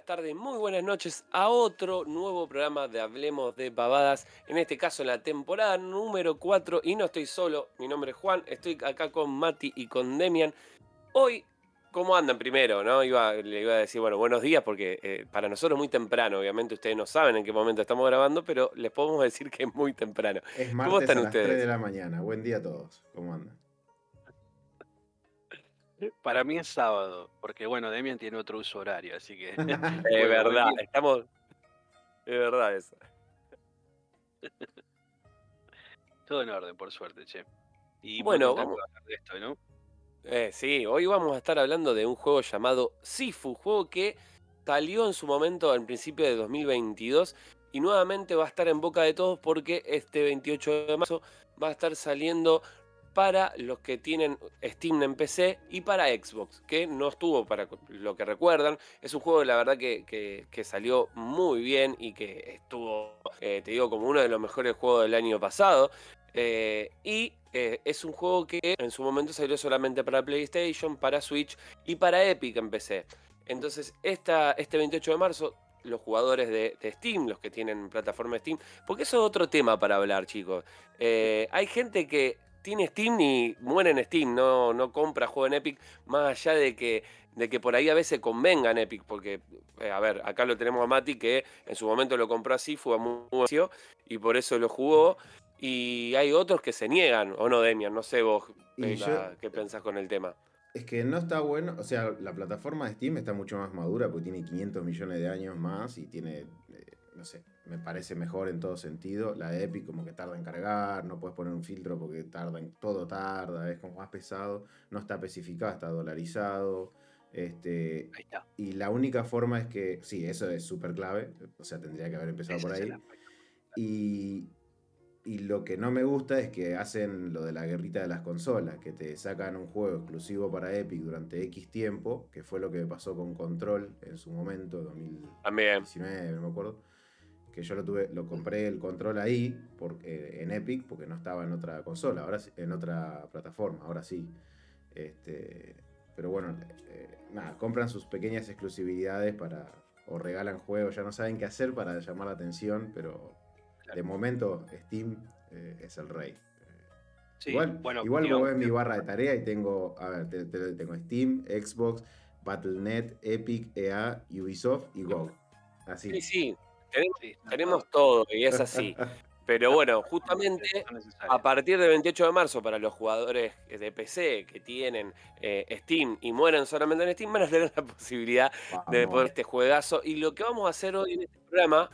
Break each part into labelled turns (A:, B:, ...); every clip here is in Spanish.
A: buenas tardes, muy buenas noches a otro nuevo programa de Hablemos de Pavadas, en este caso en la temporada número 4 y no estoy solo, mi nombre es Juan, estoy acá con Mati y con Demian. Hoy, ¿cómo andan primero? No? Iba, le iba a decir, bueno, buenos días porque eh, para nosotros es muy temprano, obviamente ustedes no saben en qué momento estamos grabando, pero les podemos decir que es muy temprano.
B: Es martes ¿Cómo están a las ustedes? 3 de la mañana, buen día a todos, ¿cómo andan?
C: Para mí es sábado, porque bueno, Demian tiene otro uso horario, así que.
A: es verdad, estamos. Es verdad eso.
C: Todo en orden, por suerte, che.
A: Y bueno, vamos a hablar de esto, ¿no? Eh, sí, hoy vamos a estar hablando de un juego llamado Sifu, juego que salió en su momento al principio de 2022 y nuevamente va a estar en boca de todos porque este 28 de marzo va a estar saliendo para los que tienen Steam en PC y para Xbox, que no estuvo para lo que recuerdan. Es un juego, la verdad, que, salió muy bien y que estuvo, eh, te digo, como uno de los mejores juegos del año pasado. Eh, y eh, es un juego que en su momento salió solamente para PlayStation, para Switch y para Epic en PC. Entonces, esta, este 28 de marzo los jugadores de, Steam, los que tienen plataforma Steam, porque eso es otro tema para hablar, chicos. hay gente que tiene Steam y muere en Steam, no, no compra juego en Epic, más allá de que, de que por ahí a veces convenga en Epic, porque, eh, a ver, acá lo tenemos a Mati que en su momento lo compró así, fue muy buen y por eso lo jugó. Y hay otros que se niegan, o no, Demian, no sé vos qué pensás con el tema.
B: Es que no está bueno, o sea, la plataforma de Steam está mucho más madura porque tiene 500 millones de años más y tiene no sé, me parece mejor en todo sentido. La de Epic como que tarda en cargar, no puedes poner un filtro porque tarda en, todo tarda, es como más pesado, no está especificado, está dolarizado. Este, Y la única forma es que, sí, eso es súper clave, o sea, tendría que haber empezado por ahí. Y, y lo que no me gusta es que hacen lo de la guerrita de las consolas, que te sacan un juego exclusivo para Epic durante X tiempo, que fue lo que pasó con Control en su momento, 2019, no me acuerdo que yo lo tuve, lo compré el control ahí porque, en Epic porque no estaba en otra consola, ahora en otra plataforma, ahora sí. Este, pero bueno, eh, nada, compran sus pequeñas exclusividades para o regalan juegos, ya no saben qué hacer para llamar la atención, pero de momento Steam eh, es el rey. igual bueno, igual me voy en mi barra de tarea y tengo, a ver, tengo Steam, Xbox, Battle.net, Epic, EA, Ubisoft y GOG. Así.
A: Sí, sí, tenemos, todo y es así. Pero bueno, justamente a partir del 28 de marzo, para los jugadores de PC que tienen eh, Steam y mueren solamente en Steam, van a tener la posibilidad de poder este juegazo. Y lo que vamos a hacer hoy en este programa,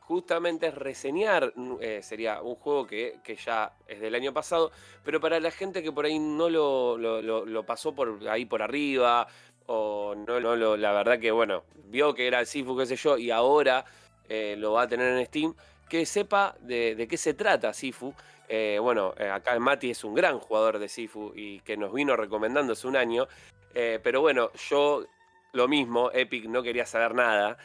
A: justamente es reseñar, eh, sería un juego que, ya es del año pasado, pero para la gente que por ahí no lo, lo, pasó por ahí por arriba, o no, no la verdad que, bueno, vio que era el Sifu, qué sé yo, y ahora eh, lo va a tener en Steam, que sepa de, qué se trata Sifu. Eh, bueno, eh, acá Mati es un gran jugador de Sifu y que nos vino recomendando hace un año. pero bueno, yo lo mismo, Epic no quería saber nada.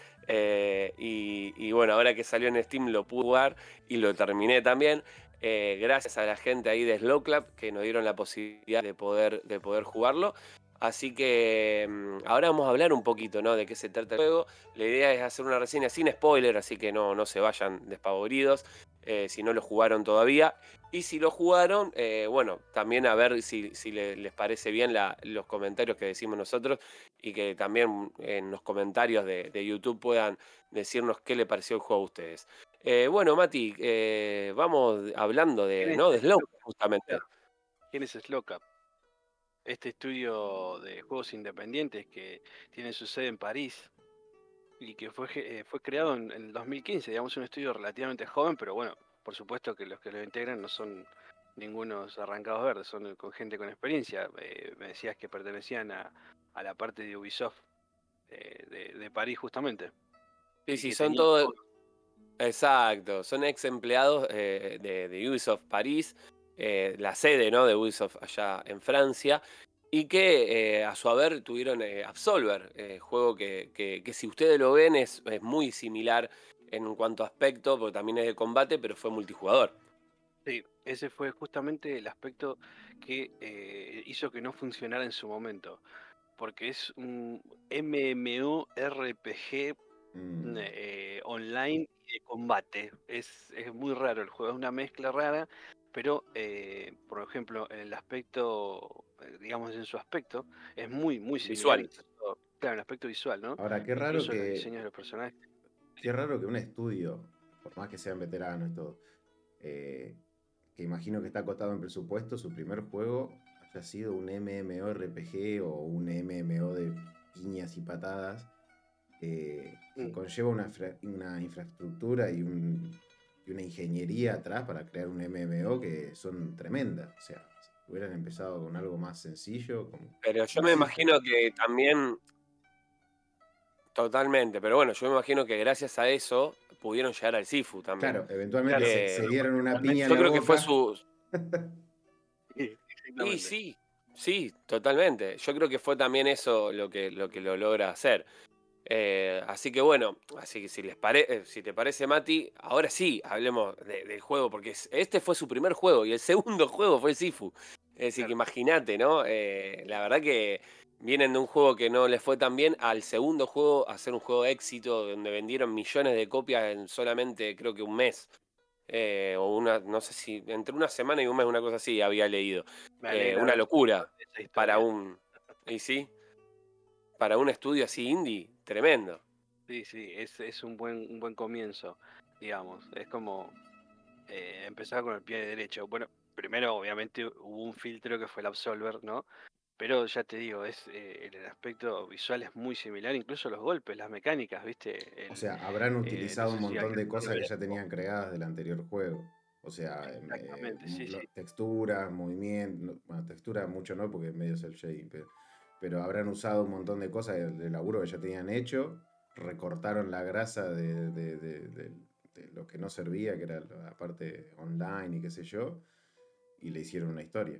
A: Y, bueno, ahora que salió en Steam lo pude jugar y lo terminé también. gracias a la gente ahí de Slow Club que nos dieron la posibilidad de poder, de poder jugarlo. Así que mm, ahora vamos a hablar un poquito ¿no? de qué se trata el juego. La idea es hacer una reseña sin spoiler, así que no, no se vayan despavoridos eh, si no lo jugaron todavía. Y si lo jugaron, eh, bueno, también a ver si, les parece bien los comentarios que decimos nosotros y que también en los comentarios de, YouTube puedan decirnos qué le pareció el juego a ustedes. Eh, bueno, Mati, vamos hablando de, ¿no? de Slow, justamente.
C: ¿Quién es Slowcap? Este estudio de juegos independientes que tiene su sede en París y que fue, eh, fue creado en, el 2015, digamos un estudio relativamente joven, pero bueno, por supuesto que los que lo integran no son ningunos arrancados verdes, son con gente con experiencia. Eh, me decías que pertenecían a, la parte de Ubisoft eh, de, París justamente.
A: Sí, sí, son todos... Exacto, son ex empleados de, de Ubisoft París eh, la sede ¿no? de Ubisoft allá en Francia, y que eh, a su haber tuvieron eh, Absolver, juego que, si ustedes lo ven es, muy similar en cuanto a aspecto, porque también es de combate, pero fue multijugador.
C: Sí, ese fue justamente el aspecto que hizo que no funcionara en su momento. porque es un MMORPG mm. eh, online de combate. Es, es, muy raro el juego, es una mezcla rara, pero eh, por ejemplo, en el aspecto, eh, digamos en su aspecto, es muy, muy
A: similar. Visual.
C: Claro, el aspecto visual, ¿no?
B: Ahora, qué raro que. los personajes. Qué raro que un estudio, por más que sean veteranos y todo, que imagino que está acotado en presupuesto, su primer juego ha sido un MMORPG o un MMO de piñas y patadas, eh, que mm. conlleva una, una infraestructura y, una ingeniería atrás para crear un MMO que son tremendas. O sea, si hubieran empezado con algo más sencillo.
A: pero yo me imagino que también. Totalmente, pero bueno, yo me imagino que gracias a eso pudieron llegar al Sifu también.
B: Claro, eventualmente se, dieron una piña.
A: Yo creo que fue su. Y sí, sí, totalmente. Yo creo que fue también eso lo que lo, que lo logra hacer. Eh, así que bueno, así que si les eh, si te parece, Mati, ahora sí hablemos del juego, porque este fue su primer juego y el segundo juego fue Sifu. Es decir, que imagínate, ¿no? Eh, la verdad que vienen de un juego que no les fue tan bien al segundo juego a ser un juego de éxito donde vendieron millones de copias en solamente creo que un mes. Eh, o una, no sé si, entre una semana y un mes, una cosa así, había leído. Eh, una locura para un, y sí, para un estudio así indie, tremendo.
C: Sí, sí, es, es un, buen, un buen comienzo, digamos. Es como eh, empezar con el pie derecho. Bueno, primero obviamente hubo un filtro que fue el Absolver, ¿no? Pero ya te digo, es eh, el aspecto visual es muy similar, incluso los golpes, las mecánicas, ¿viste?
B: o sea, habrán eh, utilizado un montón de cosas que ya tenían creadas del anterior juego. O sea, em, eh, texturas, movimiento, bueno, textura mucho no, porque medio es el shading, pero, habrán usado un montón de cosas del, laburo que ya tenían hecho, recortaron la grasa de, de, lo que no servía, que era la parte online y qué sé yo, y le hicieron una historia.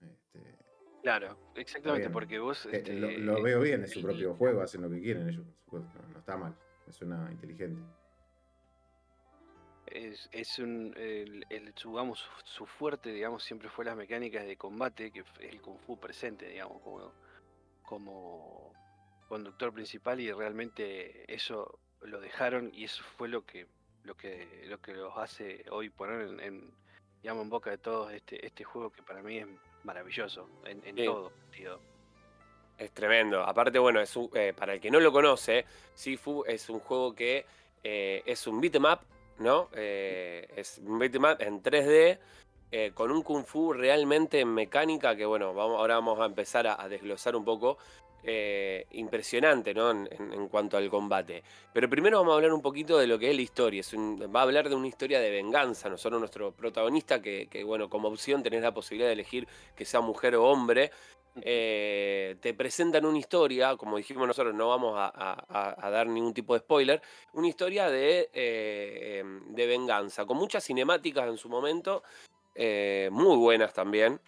B: Este,
C: Claro, exactamente, porque vos...
B: Eh, este, lo, veo bien, es su propio juego, hacen lo que quieren ellos, no, está mal, es una inteligente.
C: Es, es un, el, el, su, fuerte, digamos, siempre fue las mecánicas de combate, que es el Kung Fu presente, digamos, como, como conductor principal y realmente eso lo dejaron y eso fue lo que lo que lo que los hace hoy poner en, en digamos en boca de todos este este juego que para mí es maravilloso en, todo sentido.
A: Es tremendo. Aparte, bueno, es eh, para el que no lo conoce, Sifu es un juego que eh, es un beatmap, ¿no? Eh, es un beatmap en 3D con un kung fu realmente en mecánica que, bueno, vamos, ahora vamos a empezar a desglosar un poco. Eh, impresionante ¿no? En, cuanto al combate. Pero primero vamos a hablar un poquito de lo que es la historia. va a hablar de una historia de venganza. Nosotros, nuestro protagonista, que, bueno, como opción tenés la posibilidad de elegir que sea mujer o hombre. Eh, te presentan una historia, como dijimos nosotros, no vamos a, dar ningún tipo de spoiler, una historia de, eh, de venganza, con muchas cinemáticas en su momento, muy buenas también,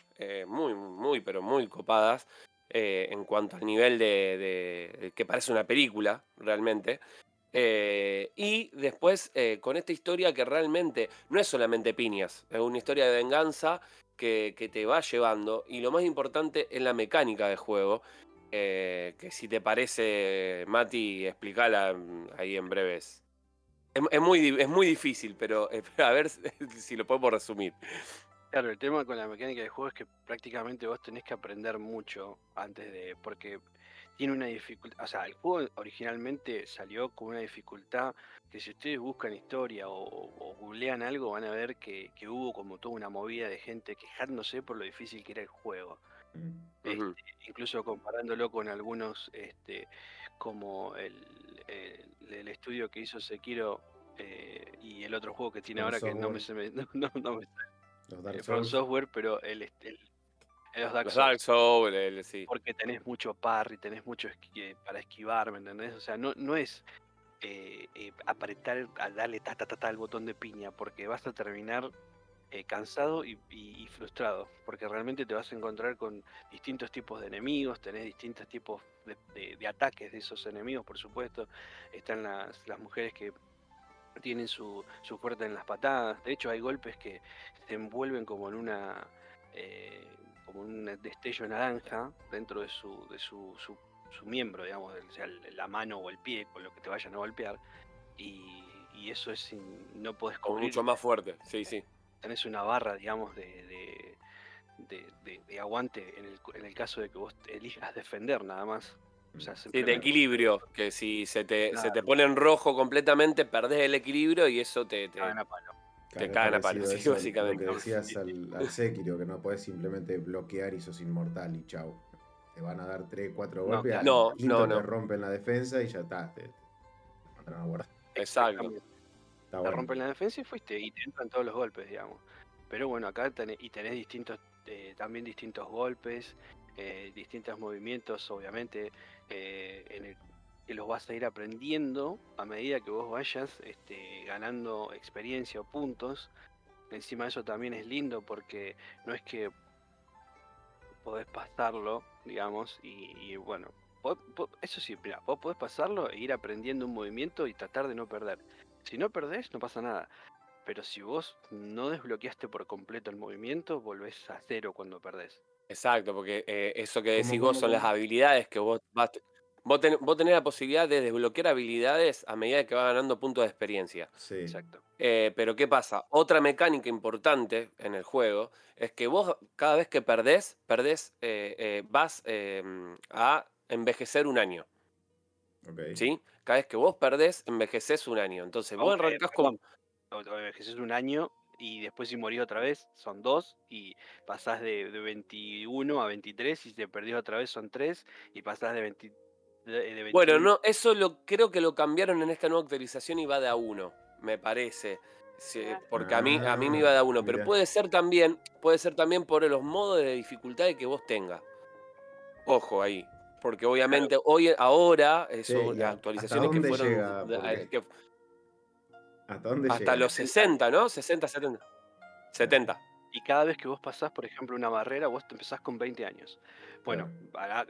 A: muy, muy, pero muy copadas. Eh, en cuanto al nivel de, que parece una película realmente. Eh, y después eh, con esta historia que realmente no es solamente piñas, es una historia de venganza que, te va llevando. Y lo más importante es la mecánica del juego. que si te parece, Mati, explícala mm, ahí en breves. Es, muy, es muy difícil, pero a ver si lo podemos resumir.
C: Claro, el tema con la mecánica de juego es que prácticamente vos tenés que aprender mucho antes de. porque tiene una dificultad. O sea, el juego originalmente salió con una dificultad que si ustedes buscan historia o, googlean algo, van a ver que, hubo como toda una movida de gente quejándose por lo difícil que era el juego. Este, incluso comparándolo con algunos, este, como el, el, estudio que hizo Sekiro eh, y el otro juego que tiene ahora que no me, no, no me los Dark Souls. Software, pero el, el,
A: los Dark, Souls. sí.
C: Porque tenés mucho parry, tenés mucho para esquivar, ¿me entendés? O sea, no, no es eh, eh, apretar, a darle ta, ta, ta, ta al botón de piña, porque vas a terminar eh, cansado y, frustrado, porque realmente te vas a encontrar con distintos tipos de enemigos, tenés distintos tipos de, de ataques de esos enemigos, por supuesto. Están las, las mujeres que tienen su, su fuerte en las patadas. De hecho, hay golpes que se envuelven como en una. Eh, como un destello naranja dentro de su, de su, miembro, digamos, sea la mano o el pie, con lo que te vayan a golpear. Y, eso es, no puedes
A: cubrir. Mucho más fuerte, sí, sí.
C: Tenés una barra, digamos, de, de, aguante en el, en el caso de que vos elijas defender nada más.
A: O sea, sí, de equilibrio, que si se te, se te pone en rojo completamente, perdés el equilibrio y eso te, te,
C: cagan a palo.
A: Te cagan a palo, sí, básicamente.
B: Lo que decías al, al Sekiro, que no puedes simplemente bloquear y sos inmortal y chau. Te van a dar 3, 4 golpes,
A: no, no, no,
B: te rompen la defensa y ya está, te, mandan a guardar.
A: Exacto.
C: Te rompen la defensa y fuiste, y te entran todos los golpes, digamos. Pero bueno, acá tenés, y tenés distintos, eh, también distintos golpes, eh, distintos movimientos, obviamente, eh, en el, que los vas a ir aprendiendo a medida que vos vayas este, ganando experiencia o puntos. Encima de eso también es lindo porque no es que podés pasarlo, digamos, y, bueno, eso sí, mira, vos podés pasarlo e ir aprendiendo un movimiento y tratar de no perder. Si no perdés, no pasa nada. Pero si vos no desbloqueaste por completo el movimiento, volvés a cero cuando perdés.
A: Exacto, porque eh, eso que decís vos son las habilidades que vos vas. Vos, tenés la posibilidad de desbloquear habilidades a medida que vas ganando puntos de experiencia.
B: Sí.
C: Exacto.
A: Eh, pero ¿qué pasa? Otra mecánica importante en el juego es que vos cada vez que perdés, perdés, eh, vas a envejecer un año.
B: Okay.
A: ¿Sí? Cada vez que vos perdés, envejeces un año. Entonces vos arrancás con...
C: Envejeces un año y después si morís otra vez son dos y pasás de, 21 a 23 y si te perdís otra vez son tres y pasás de, 20,
A: Bueno, no, eso lo creo que lo cambiaron en esta nueva actualización y va de a uno, me parece. porque a mí, a mí me iba de a uno, pero puede ser también, puede ser también por los modos de dificultad que vos tengas. Ojo ahí. Porque obviamente hoy, ahora, eso, las actualizaciones que fueron.
B: ¿Hasta dónde
A: Hasta los 60, ¿no? 60, 70. 70.
C: Y cada vez que vos pasás, por ejemplo, una barrera, vos te empezás con 20 años. Bueno,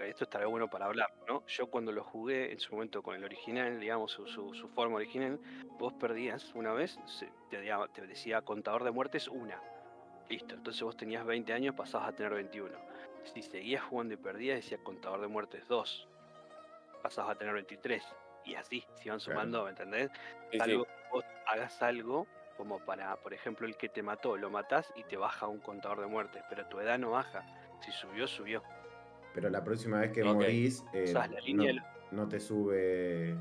C: esto estaría bueno para hablar, ¿no? Yo cuando lo jugué en su momento con el original, digamos, su, forma original, vos perdías una vez, te, te, decía contador de muertes una. Listo, entonces vos tenías 20 años, pasabas a tener 21. Si seguías jugando y perdías, decía contador de muertes 2. Pasabas a tener 23 y así, se iban sumando, ¿me entendés? Salvo que vos hagas algo como para, por ejemplo, el que te mató, lo matás y te baja un contador de muertes, pero tu edad no baja. Si subió, subió.
B: Pero la próxima vez que morís, eh, no, te sube.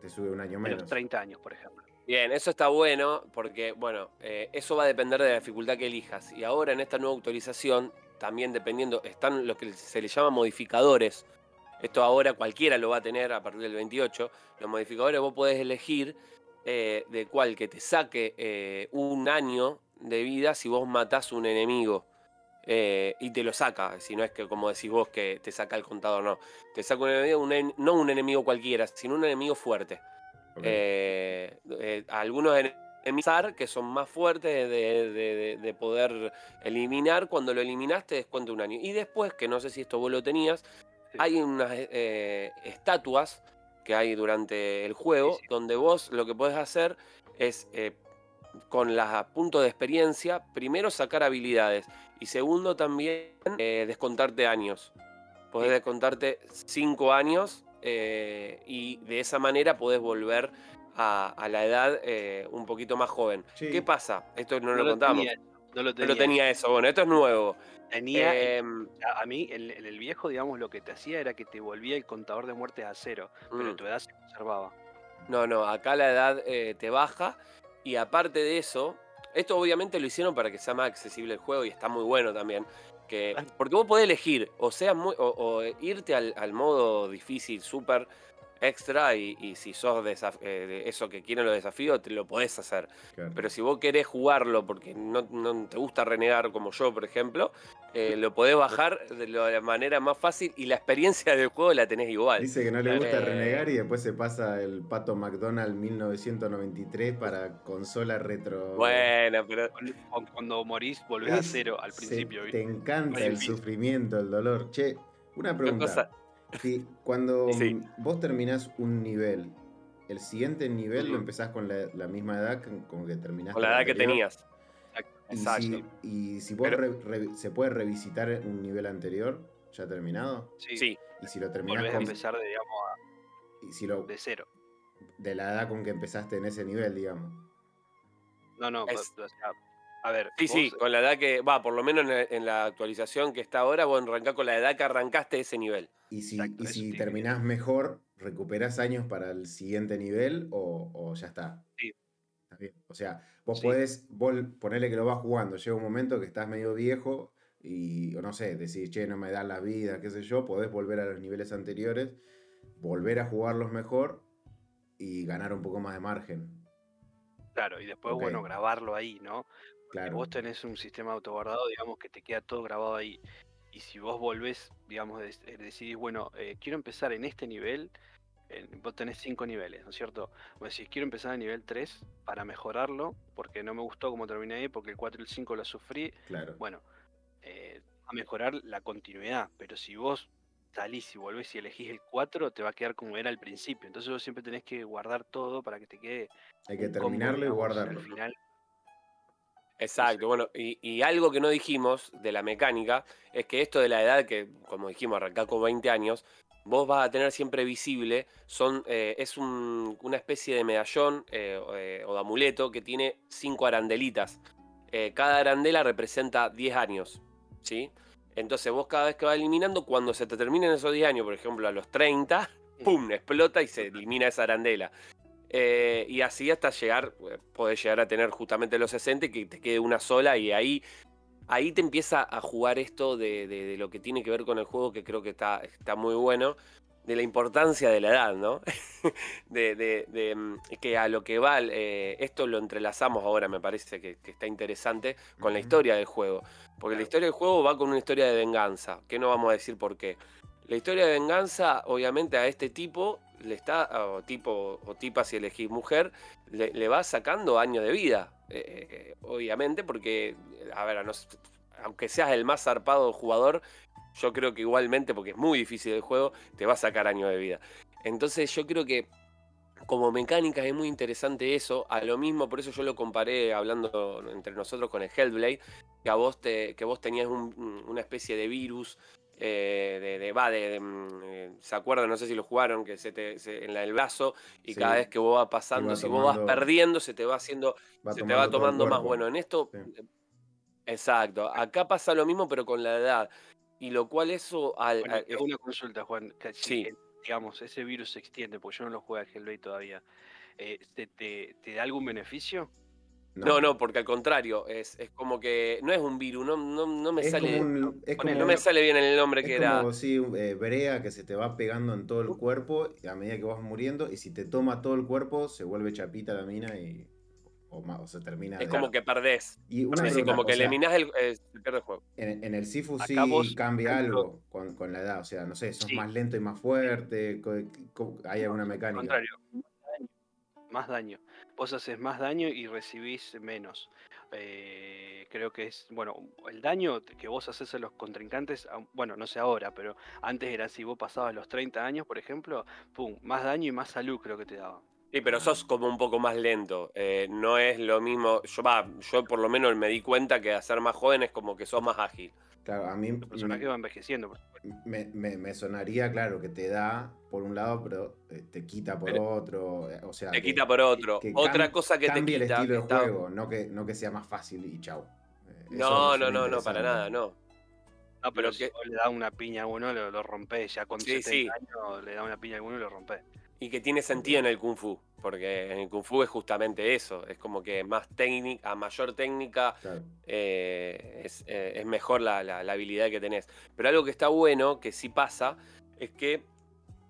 B: Te sube un año menos.
C: 30 años, por ejemplo.
A: Bien, eso está bueno porque, bueno, eh, eso va a depender de la dificultad que elijas. Y ahora en esta nueva actualización, también dependiendo, están los que se le llama modificadores esto ahora cualquiera lo va a tener a partir del 28. Los modificadores vos podés elegir eh, de cuál que te saque eh, un año de vida si vos matás un enemigo. Eh, y te lo saca, si no es que como decís vos que te saca el contador, no. Te saca un enemigo, no un enemigo cualquiera, sino un enemigo fuerte. Algunos enemigos que son más fuertes de, de, poder eliminar, cuando lo eliminaste descuenta un año. Y después, que no sé si esto vos lo tenías, hay unas eh, estatuas que hay durante el juego donde vos lo que podés hacer es eh, con los puntos de experiencia, primero sacar habilidades y segundo también eh, descontarte años. Podés descontarte cinco años y de esa manera podés volver a, la edad un poquito más joven. ¿Qué pasa? Esto no, lo, contamos. no lo tenía eso. Bueno, esto es nuevo.
C: Tenía, em, a mí, el, el, viejo, digamos, lo que te hacía era que te volvía el contador de muertes a cero, pero mm. tu edad se conservaba.
A: No, no, acá la edad eh, te baja y aparte de eso, esto obviamente lo hicieron para que sea más accesible el juego y está muy bueno también. Que, porque vos podés elegir, o sea, o, irte al, al, modo difícil, súper extra, y, si sos de, eh, de, eso que quieren los desafíos, te lo podés hacer. Pero si vos querés jugarlo porque no, no, te gusta renegar como yo, por ejemplo, eh, lo podés bajar de la manera más fácil y la experiencia del juego la tenés igual.
B: Dice que no le gusta eh, renegar y después se pasa el Pato McDonald 1993 para consola retro.
A: Bueno, pero.
C: Cuando morís volvés a cero al principio.
B: te encanta el sufrimiento, el dolor. Che, una pregunta. Cuando vos terminás un nivel, el siguiente nivel lo empezás con la, misma edad con que terminaste.
A: Con la edad que tenías.
B: Exacto. Y si, vos se puede revisitar un nivel anterior, ya terminado.
A: Sí.
B: Y si lo terminás
C: con... a empezar, de, digamos,
B: y si lo...
C: de cero.
B: De la edad con que empezaste en ese nivel, digamos.
C: No, no, a ver.
A: Sí, sí, con la edad que, va, por lo menos en, la actualización que está ahora, vos arrancás con la edad que arrancaste ese nivel.
B: Y si, y si terminás mejor, ¿recuperás años para el siguiente nivel o, ya está?
C: Sí.
B: Está bien. O sea, vos podés, vos ponerle que lo vas jugando, llega un momento que estás medio viejo y, o no sé, decís, che, no me da la vida, qué sé yo, podés volver a los niveles anteriores, volver a jugarlos mejor y ganar un poco más de margen.
C: Claro, y después, bueno, grabarlo ahí, ¿no? Claro. Vos tenés un sistema autoguardado, digamos, que te queda todo grabado ahí. Y si vos volvés, digamos, eh, decidís, bueno, eh, quiero empezar en este nivel, vos tenés cinco niveles, ¿no es cierto? Vos decís, quiero empezar en nivel 3 para mejorarlo, porque no me gustó como terminé ahí, porque el 4 y el 5 lo sufrí.
B: Claro.
C: Bueno, eh, a mejorar la continuidad, pero si vos salís y volvés y elegís el 4, te va a quedar como era al principio. Entonces vos siempre tenés que guardar todo para que te quede.
B: Hay que terminarlo y guardarlo.
C: Al final.
A: Exacto, bueno, y, algo que no dijimos de la mecánica es que esto de la edad, que como dijimos, arrancar con 20 años, vos vas a tener siempre visible, son, eh, es una especie de medallón eh, eh, o de amuleto que tiene cinco arandelitas. cada arandela representa 10 años, ¿sí? Entonces vos cada vez que vas eliminando, cuando se te terminen esos 10 años, por ejemplo a los 30, ¡pum! explota y se elimina esa arandela. Eh, y así hasta llegar, eh, podés llegar a tener justamente los 60 y que te quede una sola y ahí, ahí te empieza a jugar esto de, lo que tiene que ver con el juego que creo que está, está muy bueno, de la importancia de la edad, ¿no? de, mm, que a lo que va, eh, esto lo entrelazamos ahora, me parece que, está interesante, con la historia del juego. Porque la historia del juego va con una historia de venganza, que no vamos a decir por qué. La historia de venganza, obviamente, a este tipo le está, o tipo, o tipa si elegís mujer, le, va sacando años de vida. Eh, eh, obviamente, porque, a ver, aunque seas el más zarpado jugador, yo creo que igualmente, porque es muy difícil el juego, te va a sacar años de vida. Entonces yo creo que como mecánica es muy interesante eso. A lo mismo, por eso yo lo comparé hablando entre nosotros con el Hellblade, que a vos, te, que vos tenías una especie de virus. Eh, de, de, va, de, mm, eh, se acuerdan, no sé si lo jugaron, que se te en la, el brazo y cada vez que vos vas pasando, si vos vas perdiendo, se te va haciendo, se te va tomando más. Bueno, en esto, exacto. Acá pasa lo mismo, pero con la edad. Y lo cual eso... Al,
C: una consulta, Juan. sí digamos, ese virus se extiende, porque yo no lo juego al Hellblade todavía, eh, ¿te, da algún beneficio?
A: No. no, porque al contrario, es, como que no es un virus, no, no, me sale. no me sale bien el nombre que era.
B: Como sí, eh, brea que se te va pegando en todo el cuerpo a medida que vas muriendo, y si te toma todo el cuerpo, se vuelve chapita la mina y o, se termina.
A: Es como que perdés. Y como que eliminás el, juego.
B: En, el Sifu sí cambia algo con, la edad. O sea, no sé, sos más lento y más fuerte. ¿Hay alguna mecánica?
C: contrario, más daño. Vos haces más daño y recibís menos. Eh, creo que es, bueno, el daño que vos haces a los contrincantes, bueno, no sé ahora, pero antes era si vos pasabas los 30 años, por ejemplo, pum, más daño y más salud creo que te daba.
A: Sí, pero sos como un poco más lento. Eh, no es lo mismo. Yo, va, yo por lo menos me di cuenta que hacer más joven es como que sos más ágil.
B: Claro, a mí.
C: El personaje va envejeciendo.
B: Me, me, sonaría, claro, que te da por un lado, pero eh, te quita por otro. Eh, o sea,
A: te quita por otro. Otra cosa que te
B: quita. el estilo de juego, no que, no que sea más fácil y chau.
A: no, no, no, no, para nada, no.
C: No, pero, si le da una piña a uno, lo, lo rompés. Ya con sí, 70 años le da una piña a uno y lo rompés.
A: Y que tiene sentido en el Kung Fu, porque en el Kung Fu es justamente eso, es como que más técnica, a mayor técnica eh, eh, es, mejor la, habilidad que tenés. Pero algo que está bueno, que sí pasa, es que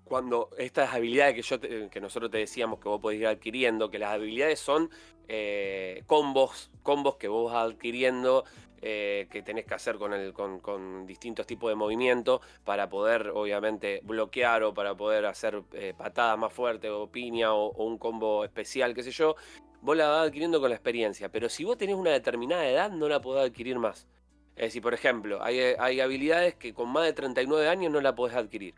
A: cuando estas habilidades que, yo que nosotros te decíamos que vos podés ir adquiriendo, que las habilidades son eh, combos, combos que vos vas adquiriendo eh, que tenés que hacer con, el, con, distintos tipos de movimiento para poder, obviamente, bloquear o para poder hacer eh, patadas más fuertes o piña o, un combo especial, qué sé yo, vos la vas adquiriendo con la experiencia. Pero si vos tenés una determinada edad, no la podés adquirir más. Es decir, por ejemplo, hay, hay habilidades que con más de 39 años no la podés adquirir.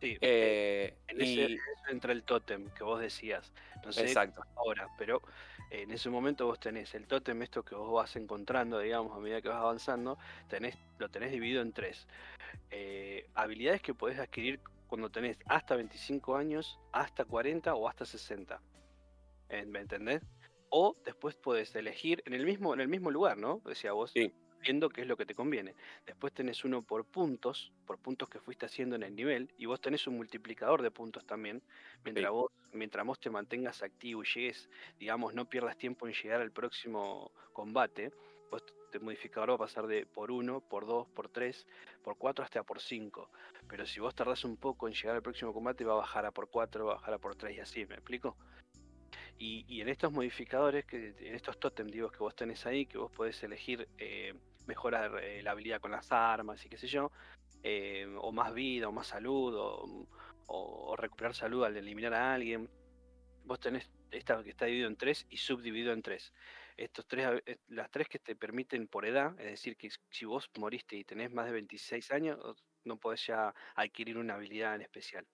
C: Sí, eh, en ese, entra el tótem que vos decías. No sé Exacto. ahora, pero en ese momento vos tenés el tótem, esto que vos vas encontrando, digamos, a medida que vas avanzando, tenés, lo tenés dividido en tres. Eh, habilidades que podés adquirir cuando tenés hasta 25 años, hasta 40 o hasta 60. Eh, ¿Me entendés? O después podés elegir en el mismo, en el mismo lugar, ¿no? Decía vos.
A: Sí
C: viendo qué es lo que te conviene. Después tenés uno por puntos, por puntos que fuiste haciendo en el nivel, y vos tenés un multiplicador de puntos también, mientras vos, mientras vos te mantengas activo y llegues, digamos, no pierdas tiempo en llegar al próximo combate, vos te modificador va a pasar de por 1, por 2, por 3, por 4 hasta por 5. Pero si vos tardás un poco en llegar al próximo combate, va a bajar a por 4, va a bajar a por 3 y así, ¿me explico? Y, en estos modificadores, que, en estos totem digo, que vos tenés ahí, que vos podés elegir eh, mejorar eh, la habilidad con las armas y qué sé yo, eh, o más vida, o más salud, o, recuperar salud al eliminar a alguien. Vos tenés esta que está dividido en tres y subdividido en tres. Estos tres, las tres que te permiten por edad, es decir, que si vos moriste y tenés más de 26 años, no podés ya adquirir una habilidad en especial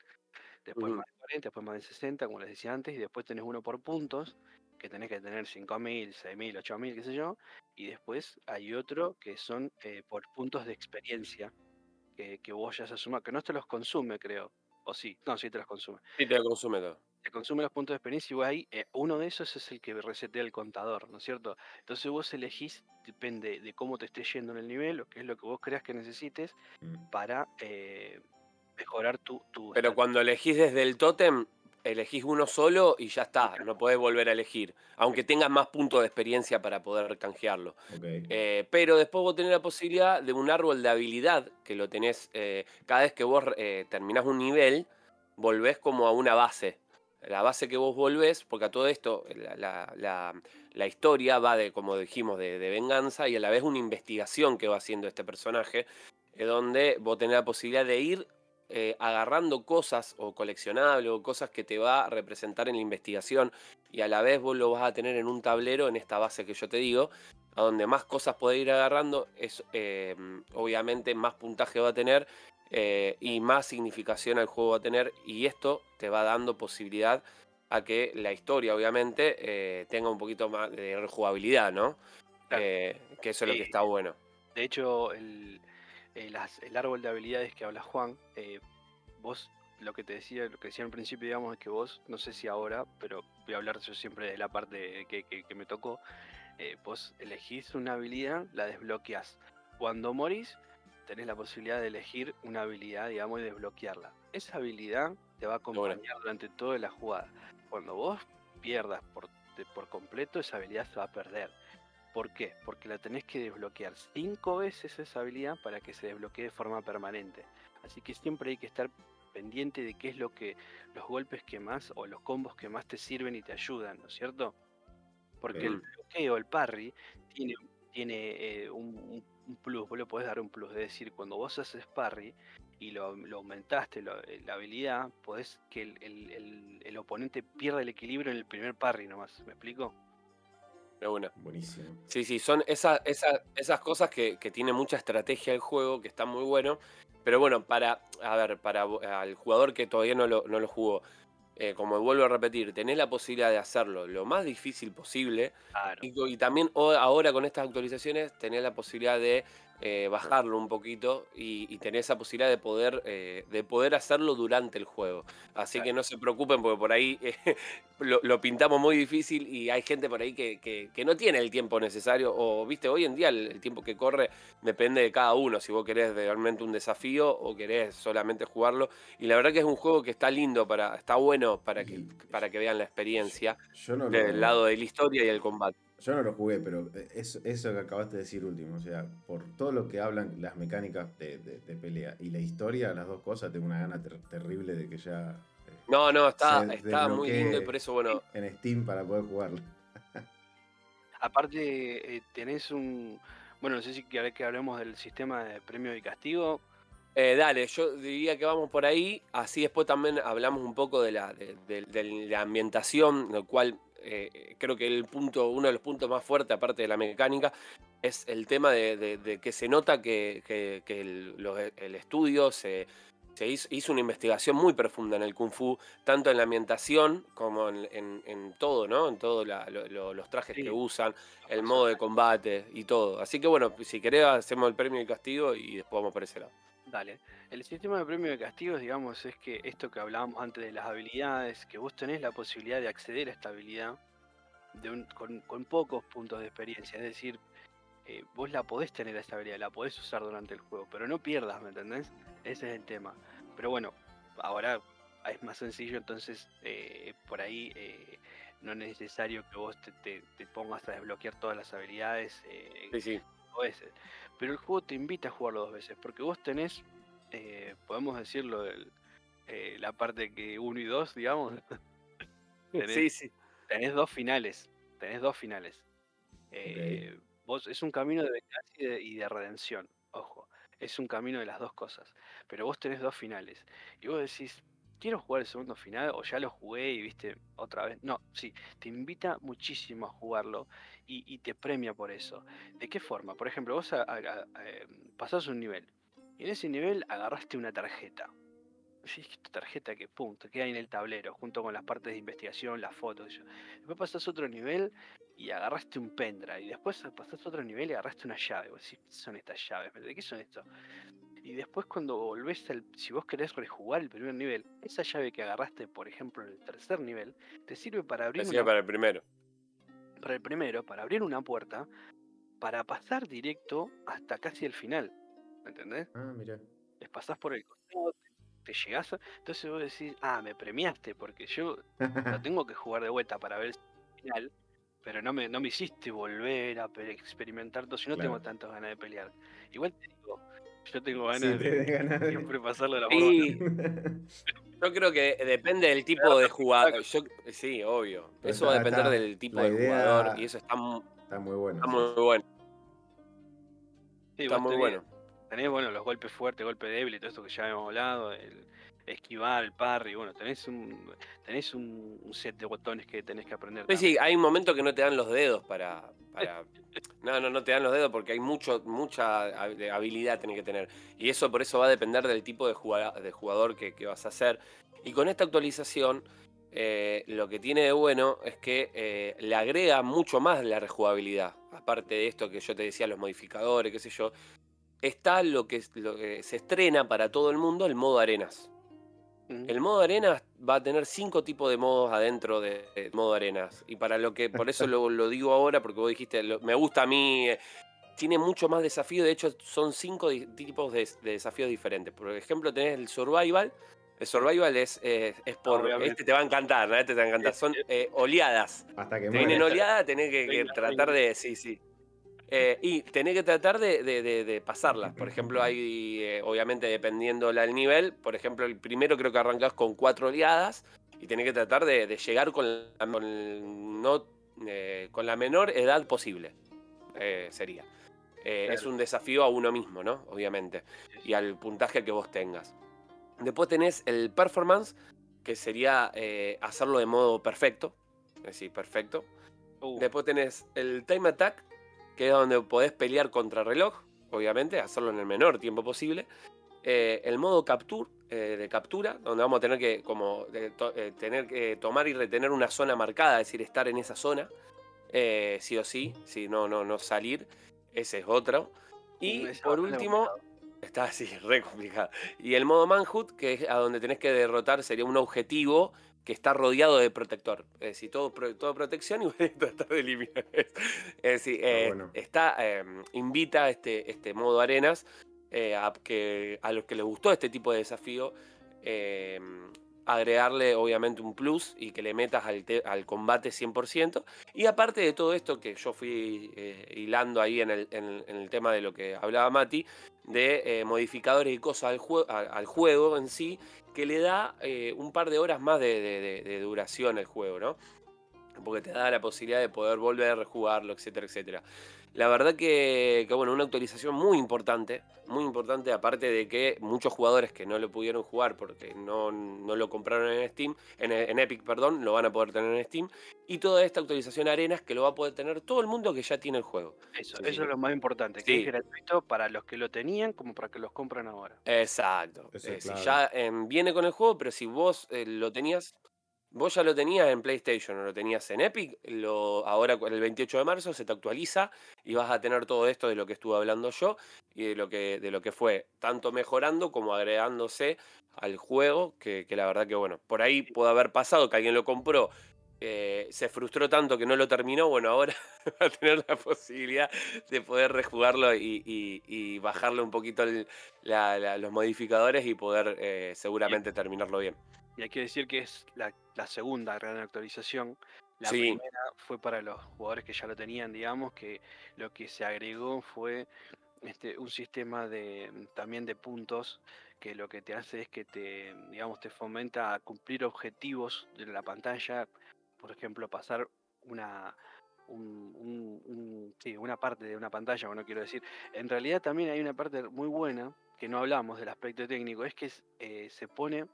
C: después más de 40, después más de 60, como les decía antes, y después tenés uno por puntos, que tenés que tener 5.000, 6.000, 8.000, qué sé yo, y después hay otro que son eh, por puntos de experiencia, que, que vos ya se suma, que no te los consume, creo, o sí, no, sí te los consume.
A: Sí, te los consume todo.
C: Te consume los puntos de experiencia y vos ahí, eh, uno de esos es el que resetea el contador, ¿no es cierto? Entonces vos elegís, depende de cómo te esté yendo en el nivel, o qué es lo que vos creas que necesites, mm. para... Eh, mejorar tu...
A: Pero cuando elegís desde el tótem, elegís uno solo y ya está, no podés volver a elegir, aunque tengas más puntos de experiencia para poder canjearlo. Eh, pero después vos tenés la posibilidad de un árbol de habilidad, que lo tenés, eh, cada vez que vos eh, terminás un nivel, volvés como a una base. La base que vos volvés, porque a todo esto la, historia va de, como dijimos, de, de, venganza y a la vez una investigación que va haciendo este personaje, donde vos tenés la posibilidad de ir eh, agarrando cosas o coleccionables o cosas que te va a representar en la investigación y a la vez vos lo vas a tener en un tablero en esta base que yo te digo, a donde más cosas podés ir agarrando, es eh, obviamente más puntaje va a tener eh, y más significación el juego va a tener y esto te va dando posibilidad a que la historia obviamente tenga un poquito más de rejugabilidad, ¿no? que eso es lo que está bueno.
C: De hecho, el, eh, el árbol de habilidades que habla Juan, eh, vos lo que te decía, lo que decía al principio, digamos, es que vos, no sé si ahora, pero voy a hablar yo siempre de la parte que, me tocó, eh, vos elegís una habilidad, la desbloqueás. Cuando morís, tenés la posibilidad de elegir una habilidad, digamos, y desbloquearla. Esa habilidad te va a acompañar durante toda la jugada. Cuando vos pierdas por, por completo, esa habilidad se va a perder. ¿Por qué? Porque la tenés que desbloquear cinco veces esa habilidad para que se desbloquee de forma permanente. Así que siempre hay que estar pendiente de qué es lo que los golpes que más o los combos que más te sirven y te ayudan, ¿no es cierto? Porque el bloqueo, el parry, tiene, tiene eh, un, plus, vos le podés dar un plus, es decir, cuando vos haces parry y lo, aumentaste eh, la habilidad, podés que el, el oponente pierda el equilibrio en el primer parry nomás, ¿me explico?
A: Una.
B: Buenísimo.
A: Sí, sí, son esas, esas, cosas que, tiene mucha estrategia el juego, que está muy bueno. Pero bueno, para, a ver, para al jugador que todavía no lo, no lo jugó, eh, como vuelvo a repetir, tenés la posibilidad de hacerlo lo más difícil posible. Y, también ahora con estas actualizaciones tenés la posibilidad de eh, bajarlo un poquito y, tener esa posibilidad de poder, eh, de poder hacerlo durante el juego. Así que no se preocupen porque por ahí eh, lo, pintamos muy difícil y hay gente por ahí que, no tiene el tiempo necesario o, viste, hoy en día el, tiempo que corre depende de cada uno, si vos querés realmente un desafío o querés solamente jugarlo. Y la verdad que es un juego que está lindo, para, está bueno para que, para que vean la experiencia del lado de la historia y el combate.
B: Yo no lo jugué, pero eh, eso, eso que acabaste de decir último, o sea, por todo lo que hablan las mecánicas de, pelea y la historia, las dos cosas, tengo una gana terrible de que ya...
A: Eh, no, no, está, está muy lindo y por eso, bueno...
B: En Steam para poder jugarlo.
C: Aparte, eh, tenés un... Bueno, no sé si querés que hablemos del sistema de premio y castigo.
A: dale, yo diría que vamos por ahí. Así después también hablamos un poco de la, de, la ambientación, lo cual eh, creo que el punto, uno de los puntos más fuertes, aparte de la mecánica, es el tema de, que se nota que, el, estudio se, se hizo, una investigación muy profunda en el Kung Fu, tanto en la ambientación como en, todo, ¿no? En todos los trajes que usan, el modo de combate y todo. Así que bueno, si querés hacemos el premio y castigo y después vamos por ese lado.
C: Dale. El sistema de premio y castigos, digamos, es que esto que hablábamos antes de las habilidades, que vos tenés la posibilidad de acceder a esta habilidad con, pocos puntos de experiencia. Es decir, eh, vos la podés tener a esta habilidad, la podés usar durante el juego, pero no pierdas, ¿me entendés? Ese es el tema. Pero bueno, ahora es más sencillo, entonces eh, por ahí eh, no es necesario que vos te, pongas a desbloquear todas las habilidades.
A: sí, sí.
C: veces. Pero el juego te invita a jugarlo dos veces, porque vos tenés, podemos decirlo, la parte que uno y dos, digamos.
A: sí, sí.
C: Tenés dos finales, tenés dos finales. Vos, es un camino de venganza y de, redención, ojo. Es un camino de las dos cosas. Pero vos tenés dos finales. Y vos decís, quiero jugar el segundo final o ya lo jugué y viste otra vez. No, sí, te invita muchísimo a jugarlo y, te premia por eso. ¿De qué forma? Por ejemplo, vos eh, pasás un nivel y en ese nivel agarraste una tarjeta. Sí, esta tarjeta que pum, te queda en el tablero junto con las partes de investigación, las fotos. Después pasás otro nivel y agarraste un pendrive y después pasaste a otro nivel y agarraste una llave. Vos decís, ¿qué son estas llaves? ¿De qué son esto? Y después cuando volvés al, si vos querés rejugar el primer nivel, esa llave que agarraste, por ejemplo, en el tercer nivel, te sirve para abrir...
A: Te sirve para el primero.
C: Para el primero, para abrir una puerta, para pasar directo hasta casi el final. ¿Me entendés?
B: Ah, mira.
C: Les pasás por el costado, te llegás, entonces vos decís, ah, me premiaste porque yo no tengo que jugar de vuelta para ver el final pero no me, no me hiciste volver a experimentar todo, si no tengo tantas ganas de pelear. Igual te digo, yo tengo ganas de, siempre pasarlo a la
A: sí. Yo creo que depende del tipo de jugador. sí, obvio. eso va a depender del tipo de jugador y eso está,
B: está muy bueno.
A: Está muy bueno.
C: está muy bueno. Tenés bueno, los golpes fuertes, golpe débil y todo esto que ya hemos hablado. El, esquivar, el parry, bueno, tenés un tenés un, set de botones que tenés que aprender.
A: Sí, sí, hay un momento que no te dan los dedos para, no, no, no te dan los dedos porque hay mucho, mucha habilidad tenés que tener. Y eso por eso va a depender del tipo de jugador, de jugador que, vas a hacer. Y con esta actualización, eh, lo que tiene de bueno es que eh, le agrega mucho más la rejugabilidad. Aparte de esto que yo te decía, los modificadores, qué sé yo. Está lo que, lo que se estrena para todo el mundo, el modo arenas. El modo arena va a tener cinco tipos de modos adentro de, modo arenas. Y para lo que, por eso lo, digo ahora, porque vos dijiste, me gusta a mí, eh, tiene mucho más desafío. De hecho, son cinco tipos de, desafíos diferentes. Por ejemplo, tenés el survival. El survival es, eh, es por. Este te va a encantar, ¿no? Este te va a encantar. Son eh, oleadas.
B: Hasta que
A: te vienen oleadas, tenés que tratar de. Sí, sí. Eh, y tenés que tratar de, pasarlas. Por ejemplo, hay, eh, obviamente, dependiendo del nivel, por ejemplo, el primero creo que arrancás con cuatro oleadas y tenés que tratar de, llegar con la, no, eh, con la menor edad posible. sería. Es un desafío a uno mismo, ¿no? Obviamente. Y al puntaje que vos tengas. Después tenés el performance, que sería hacerlo de modo perfecto. Es decir, perfecto. Uh. Después tenés el time attack, que es donde podés pelear contra reloj, obviamente, hacerlo en el menor tiempo posible. Eh, el modo capture, eh, de captura, donde vamos a tener que como eh, tener que tomar y retener una zona marcada, es decir, estar en esa zona, sí o sí, si no, no, no salir, ese es otro. Y por último, está así, re complicado. Y el modo manhood, que es a donde tenés que derrotar, sería un objetivo que está rodeado de protector. Es decir, todo, todo protección y voy a tratar de eliminar. Es decir, eh, está, em, invita este, este modo arenas eh, a, que, a los que les gustó este tipo de desafío, em, agregarle obviamente un plus y que le metas al, al, combate 100%. Y aparte de todo esto que yo fui eh, hilando ahí en el, en, el, tema de lo que hablaba Mati, de modificadores y cosas al, al, juego en sí, que le da eh, un par de horas más de, duración al juego, ¿no? Porque te da la posibilidad de poder volver a jugarlo, etcétera, etcétera. La verdad que, bueno, una actualización muy importante, muy importante, aparte de que muchos jugadores que no lo pudieron jugar porque no, lo compraron en Steam, en, Epic, perdón, lo van a poder tener en Steam. Y toda esta actualización arenas que lo va a poder tener todo el mundo que ya tiene el juego.
C: Eso, eso es lo más importante, que es gratuito para los que lo tenían como para que los compran ahora.
A: Exacto. Eh, si ya em, viene con el juego, pero si vos eh, lo tenías Vos ya lo tenías en PlayStation o lo tenías en Epic, lo, ahora el 28 de marzo se te actualiza y vas a tener todo esto de lo que estuve hablando yo y de lo que, de lo que fue tanto mejorando como agregándose al juego, que, la verdad que bueno, por ahí puede haber pasado que alguien lo compró, eh, se frustró tanto que no lo terminó, bueno, ahora va a tener la posibilidad de poder rejugarlo y, bajarle un poquito los modificadores y poder eh, seguramente terminarlo bien.
C: Y hay que decir que es la, segunda gran actualización. La primera fue para los jugadores que ya lo tenían, digamos, que lo que se agregó fue este, un sistema de también de puntos que lo que te hace es que te, digamos, te fomenta a cumplir objetivos de la pantalla, por ejemplo, pasar una, una parte de una pantalla, bueno, quiero decir, en realidad también hay una parte muy buena, que no hablamos del aspecto técnico, es que eh, se pone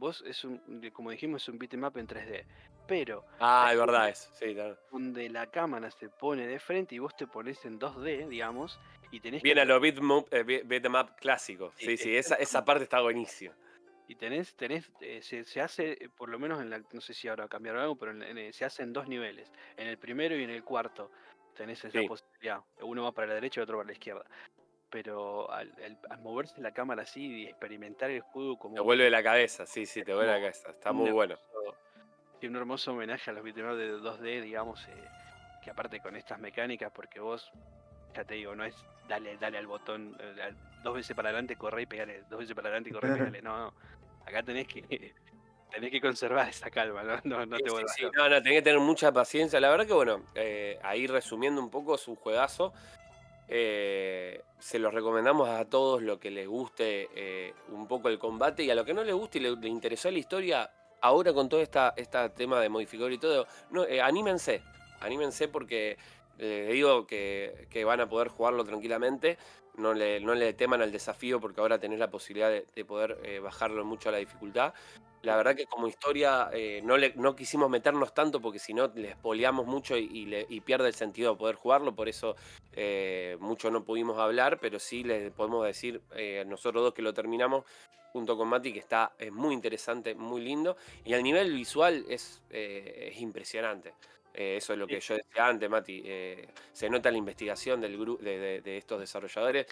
C: Vos es un, como dijimos, es un bitmap en 3D. Pero.
A: Ah, es verdad, es. Sí,
C: Donde la cámara se pone de frente y vos te pones en 2D, digamos, y tenés.
A: Viene a los bitmap, eh, clásicos. Sí, sí, esa, esa parte está buenísima.
C: Y tenés, tenés, eh, se, hace, eh, por lo menos en la, no sé si ahora cambiaron algo, pero se hace en dos niveles, en el primero y en el cuarto tenés esa posibilidad, uno va para la derecha y otro para la izquierda pero al, moverse la cámara así y experimentar el juego como...
A: Te vuelve la cabeza, sí, sí, te vuelve la cabeza, está muy bueno.
C: Tiene un hermoso homenaje a los beat'em de 2D, digamos, eh, que aparte con estas mecánicas, porque vos, ya te digo, no es dale, dale al botón, eh, dos veces para adelante, corre y pegale, dos veces para adelante y corre y pegale, no, no, acá tenés que... tenés que conservar esa calma, ¿no? No, no te
A: sí, no, no, tenés que tener mucha paciencia. La verdad que, bueno, eh, ahí resumiendo un poco, es un juegazo. Eh, se los recomendamos a todos lo que les guste eh, un poco el combate y a lo que no les guste y le, interesó la historia, ahora con todo este tema de modificador y todo, no, eh, anímense, anímense porque les digo que, van a poder jugarlo tranquilamente, no le, teman al desafío porque ahora tenés la posibilidad de, poder bajarlo mucho a la dificultad la verdad que como historia eh, no, le, no quisimos meternos tanto porque si no le espoleamos mucho y, pierde el sentido de poder jugarlo, por eso eh, mucho no pudimos hablar, pero sí les podemos decir eh, nosotros dos que lo terminamos junto con Mati que está es muy interesante, muy lindo y al nivel visual es impresionante. Eso es lo que yo decía antes, Mati. se nota la investigación del de, de, estos desarrolladores.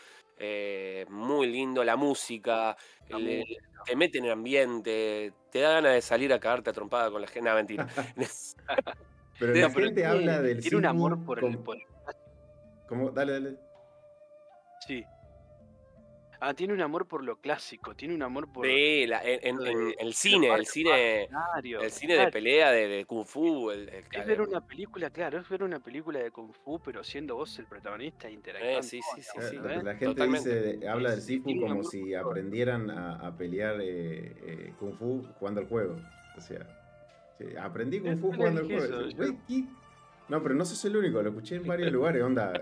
A: muy lindo, la música, te mete en el ambiente, te da ganas de salir a cagarte a trompada con la gente. No, mentira.
B: pero la gente habla del
C: Tiene un amor por el, por
B: ¿Cómo? Dale, dale.
C: Sí, Ah, tiene un amor por lo clásico, tiene un amor por.
A: Sí, en, el cine, el cine. El cine de pelea de, Kung Fu. El,
C: es ver una película, claro, es ver una película de Kung Fu, pero siendo vos el protagonista interactuando.
A: Eh, sí, sí, sí, sí.
B: La gente dice, habla del Sifu como si aprendieran a, pelear eh, eh, Kung Fu jugando el juego. O sea, aprendí Kung Fu jugando el juego. No, pero no sos el único, lo escuché en varios lugares, onda.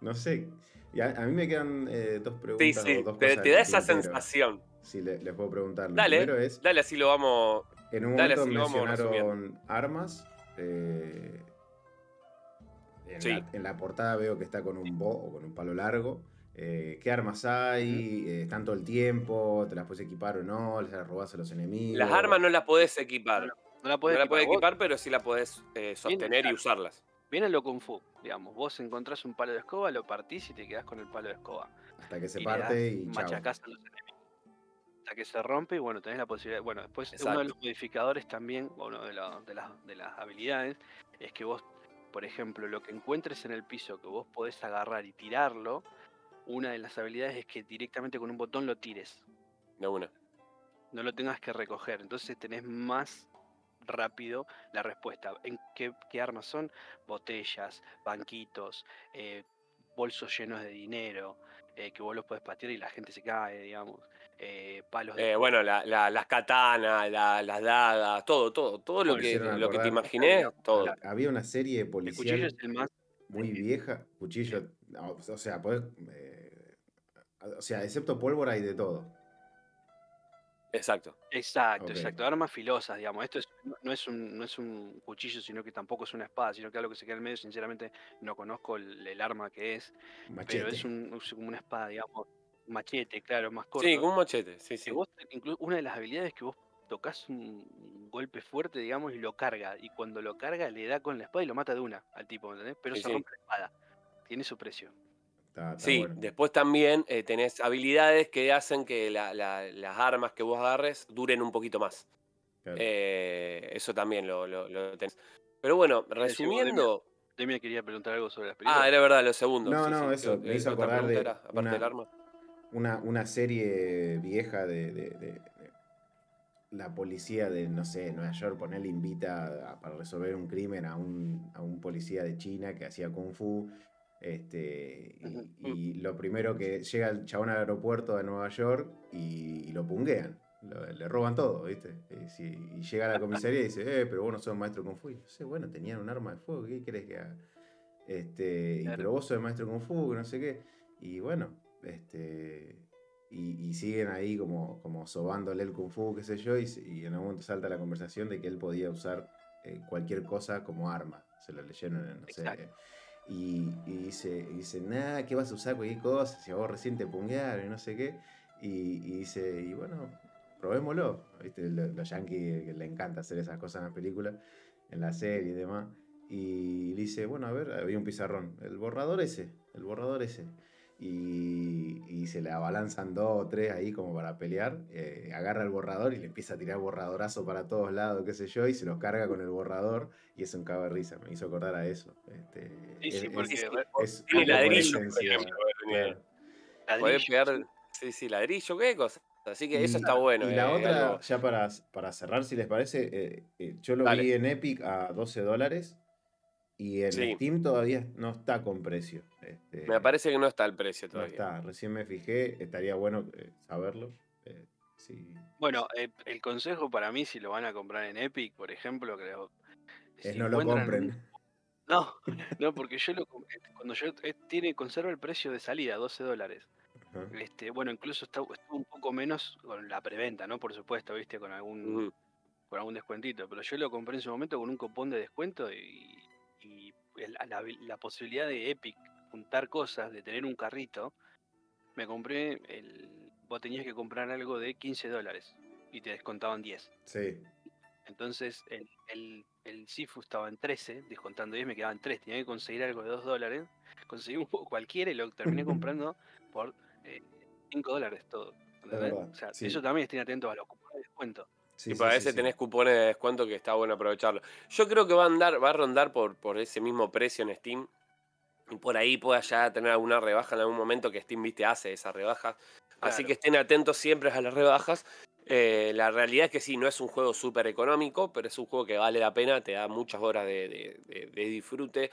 B: no sé. Y a, mí me quedan eh, dos preguntas. Sí, sí,
A: dos te, te da esa sensación.
B: Sí, les puedo preguntar.
A: dale, dale, así lo vamos.
B: En un dale, momento mencionaron armas. Eh, en, la, portada veo que está con un bo o con un palo largo. Eh, ¿Qué armas hay? ¿Están todo el tiempo? ¿Te las puedes equipar o no? ¿Les robas a los enemigos?
A: Las armas no las podés equipar. No, la podés, equipar, pero sí las podés sostener y usarlas.
C: Viene lo Kung Fu, digamos. Vos encontrás un palo de escoba, lo partís y te quedás con el palo de escoba.
B: Hasta que se parte y
C: machacás a los enemigos. Hasta que se rompe y bueno, tenés la posibilidad. Bueno, después uno de los modificadores también, uno de, de, las, de las habilidades, es que vos, por ejemplo, lo que encuentres en el piso que vos podés agarrar y tirarlo, una de las habilidades es que directamente con un botón lo tires.
A: De una.
C: No lo tengas que recoger. Entonces tenés más rápido la respuesta. ¿En qué, armas son? Botellas, banquitos, eh, bolsos llenos de dinero, eh, que vos los puedes patear y la gente se cae, digamos. Eh, palos
A: de... bueno, las katanas, las dagas, todo, todo, todo lo que, lo que te imaginé, todo.
B: Había una serie policial.
C: El es el más
B: muy vieja, cuchillo, o sea, puedes, eh, o sea, excepto pólvora y de todo.
A: Exacto.
C: Exacto, exacto. Armas filosas, digamos. Esto no, es un, no es un cuchillo, sino que tampoco es una espada, sino que algo que se queda en medio, sinceramente, no conozco el, arma que es. Pero es, un, como una espada, digamos. Machete, claro, más corto.
A: Sí, como un machete, sí, sí.
C: una de las habilidades que vos tocas un golpe fuerte, digamos, y lo carga. Y cuando lo carga, le da con la espada y lo mata de una al tipo, ¿entendés? Pero se rompe la espada. Tiene su precio
A: sí, después también eh, tenés habilidades que hacen que las armas que vos agarres duren un poquito más. Eh, eso también lo, tenés. Pero bueno, resumiendo.
C: Demi quería preguntar algo sobre las películas.
A: Ah, era verdad, lo segundo.
B: No, no, eso, me hizo acordar de. una, del arma. Una, serie vieja de, la policía de, no sé, Nueva York, ponerle invita para resolver un crimen a un, a un policía de China que hacía kung fu este, y, lo primero que llega el chabón al aeropuerto de Nueva York y, lo punguean. Le roban todo, ¿viste? Y, llega a la comisaría y dice, eh, pero vos no sos maestro Kung Fu. Y sé, bueno, tenían un arma de fuego, ¿qué querés que haga? Este, Pero vos sos maestro Kung Fu, no sé qué. Y bueno, este, y, siguen ahí como, como sobándole el Kung Fu, qué sé yo, y, en algún momento salta la conversación de que él podía usar eh, cualquier cosa como arma. Se lo leyeron en, no sé, y, dice, dice, nada, ¿qué vas a usar cualquier cosa? Si a vos recién te punguearon y no sé qué. Y, dice, y bueno, probémoslo. ¿Viste? Los, yankees que le encanta hacer esas cosas en las películas, en la serie y demás. Y dice, bueno, a ver, había un pizarrón. El borrador ese, el borrador ese y, se le abalanzan dos o tres ahí como para pelear, eh, agarra el borrador y le empieza a tirar borradorazo para todos lados, qué sé yo, y se los carga con el borrador y es un cago de risa, me hizo acordar a eso. Este,
C: sí, sí, porque
A: es, ladrillo, Puede pegar, sí, sí, ladrillo, qué cosa. Así que eso está bueno.
B: Y la eh, otra, ya para, para cerrar, si les parece, eh, yo lo vi en Epic a 12 dólares y en Steam todavía no está con precio.
A: Este, me parece que no está el precio todavía.
B: No está, recién me fijé, estaría bueno eh, saberlo. Eh,
C: bueno, eh, el consejo para mí, si lo van a comprar en Epic, por ejemplo, creo.
B: Es no lo compren.
C: No, no, porque yo lo cuando yo tiene, conserva el precio de salida, 12 dólares. Este, bueno, incluso estuvo un poco menos con la preventa, ¿no? Por supuesto, viste, con algún, con algún descuentito. Pero yo lo compré en su momento con un cupón de descuento y la, posibilidad de Epic juntar cosas, de tener un carrito, me compré el. Vos tenías que comprar algo de 15 dólares y te descontaban 10.
B: Sí.
C: Entonces el, el, el Sifu estaba en 13, descontando 10 me quedaban 3. Tenía que conseguir algo de 2 dólares. Conseguí un poco cualquiera y lo terminé comprando por 5 eh, dólares todo. o sea, eso también estén atentos a los cupones de descuento
A: y para ese tenés cupones de descuento que está bueno aprovecharlo. Yo creo que va a andar, va a rondar por, por ese mismo precio en Steam. Y por ahí pueda ya tener alguna rebaja en algún momento que Steam, viste, hace esa rebaja. Así que estén atentos siempre a las rebajas. Eh, la realidad es que sí, no es un juego súper económico, pero es un juego que vale la pena, te da muchas horas de, disfrute.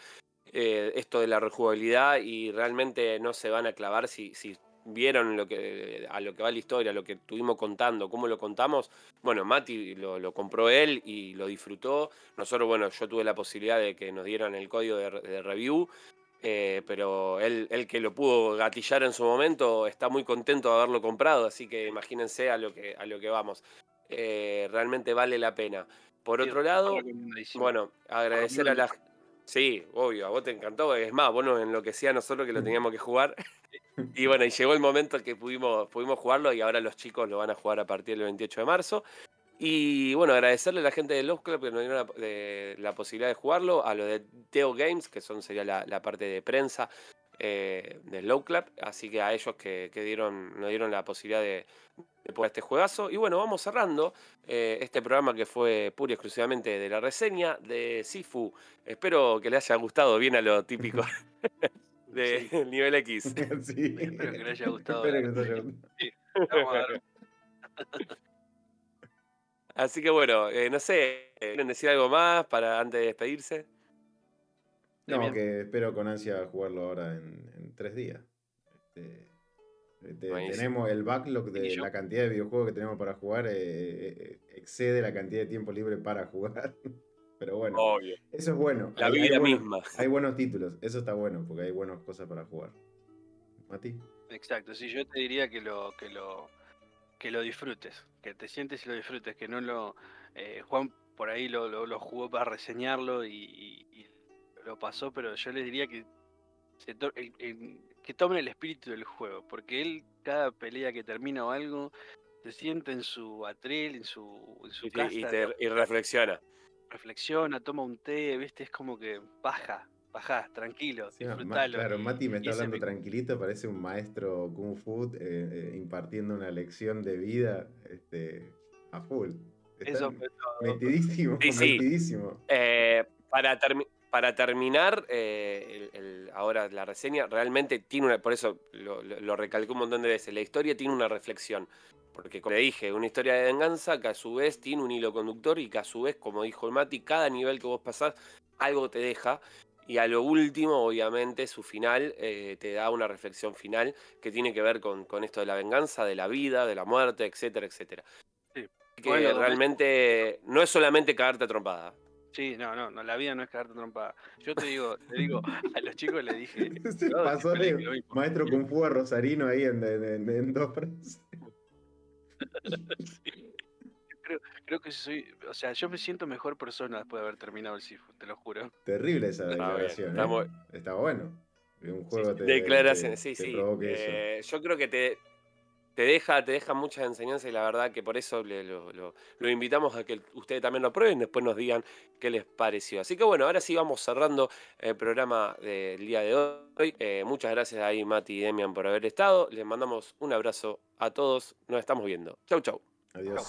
A: Eh, esto de la rejugabilidad y realmente no se van a clavar si, si vieron lo que, a lo que va la historia, lo que estuvimos contando, cómo lo contamos. Bueno, Mati lo, compró él y lo disfrutó. Nosotros, bueno, yo tuve la posibilidad de que nos dieran el código de, review, eh, pero él, que lo pudo gatillar en su momento está muy contento de haberlo comprado, así que imagínense a lo que, a lo que vamos. Eh, realmente vale la pena. Por otro lado, bueno, agradecer a la... Sí, obvio, a vos te encantó. Es más, bueno, enloquecía a nosotros que lo teníamos que jugar. Y bueno, y llegó el momento que pudimos, pudimos jugarlo y ahora los chicos lo van a jugar a partir del 28 de marzo. Y bueno, agradecerle a la gente de Love Club que nos dieron la, posibilidad de jugarlo, a lo de Teo Games, que son sería la, parte de prensa eh, del Low Club, así que a ellos que, dieron, nos dieron la posibilidad de, de poder este juegazo. Y bueno, vamos cerrando eh, este programa que fue pura y exclusivamente de la reseña de Sifu. Espero que le haya gustado bien a lo típico. de nivel X.
C: Sí. Espero que le haya gustado.
A: Así que bueno, eh, no sé, ¿quieren decir algo más para antes de despedirse?
B: No, que espero con ansia jugarlo ahora en, tres días. Este, tenemos el backlog de la cantidad de videojuegos que tenemos para jugar, eh, eh, excede la cantidad de tiempo libre para jugar. Pero bueno,
A: Obvio.
B: eso es bueno.
A: La
B: Hay- hay
A: vida
B: buenos-
A: misma.
B: Hay buenos títulos, eso está bueno, porque hay buenas cosas para jugar. Mati.
C: Exacto, sí, yo te diría que lo, que lo, que lo disfrutes, que te sientes y lo disfrutes, que no lo. eh, Juan por ahí lo, lo, lo jugó para reseñarlo y, y- y lo pasó, pero yo les diría que se to- el- el- que tomen el espíritu del juego, porque él cada pelea que termina o algo se siente en su atril, en su, en su
A: Y,
C: casa,
A: y te- y reflexiona.
C: reflexiona, toma un té, viste, es como que baja, baja, tranquilo,
B: Sí, Ma-
C: disfrutalo.
B: claro, Mati me está hablando
C: me-
B: tranquilito, parece un maestro Kung Fu eh, eh, impartiendo una lección de vida este, a full. Está
C: Eso
B: metidísimo,
A: Sí, sí.
B: metidísimo.
A: Eh, para, termi- para terminar, eh, el- el- ahora la reseña realmente tiene una, por eso lo, lo- lo recalqué un montón de veces, la historia tiene una reflexión. Porque como le dije, una historia de venganza que a su vez tiene un hilo conductor y que a su vez, como dijo el Mati, cada nivel que vos pasás, algo te deja. Y a lo último, obviamente, su final eh, te da una reflexión final que tiene que ver con, con esto de la venganza, de la vida, de la muerte, etcétera, etcétera.
C: Sí.
A: Que
C: Bueno,
A: realmente no es solamente cagarte a trompada.
C: Sí, no, no, no, la vida no es cagarte trompada. Yo te digo, te digo, a los chicos les dije,
B: Se
C: No,
B: pasó de maestro Kung Fu a Rosarino ahí en, en- en- en dos frases.
C: creo que soy, o sea, yo me siento mejor persona después de haber terminado el Sifu, te lo juro.
B: Terrible esa declaración.
A: está
B: ¿eh?
A: muy-
B: Está bueno. Un juego te,
A: Declaraciones,
B: te-
A: sí,
B: te
A: sí.
B: eso.
A: Eh, yo creo que te, te deja, te deja muchas enseñanzas y la verdad que por eso le- lo, lo- lo invitamos a que ustedes también lo prueben, después nos digan qué les pareció. Así que bueno, ahora sí vamos cerrando el programa del día de hoy. Eh, muchas gracias ahí Mati y Demian por haber estado. Les mandamos un abrazo a todos. Nos estamos viendo. Chau, chau.
B: Adiós.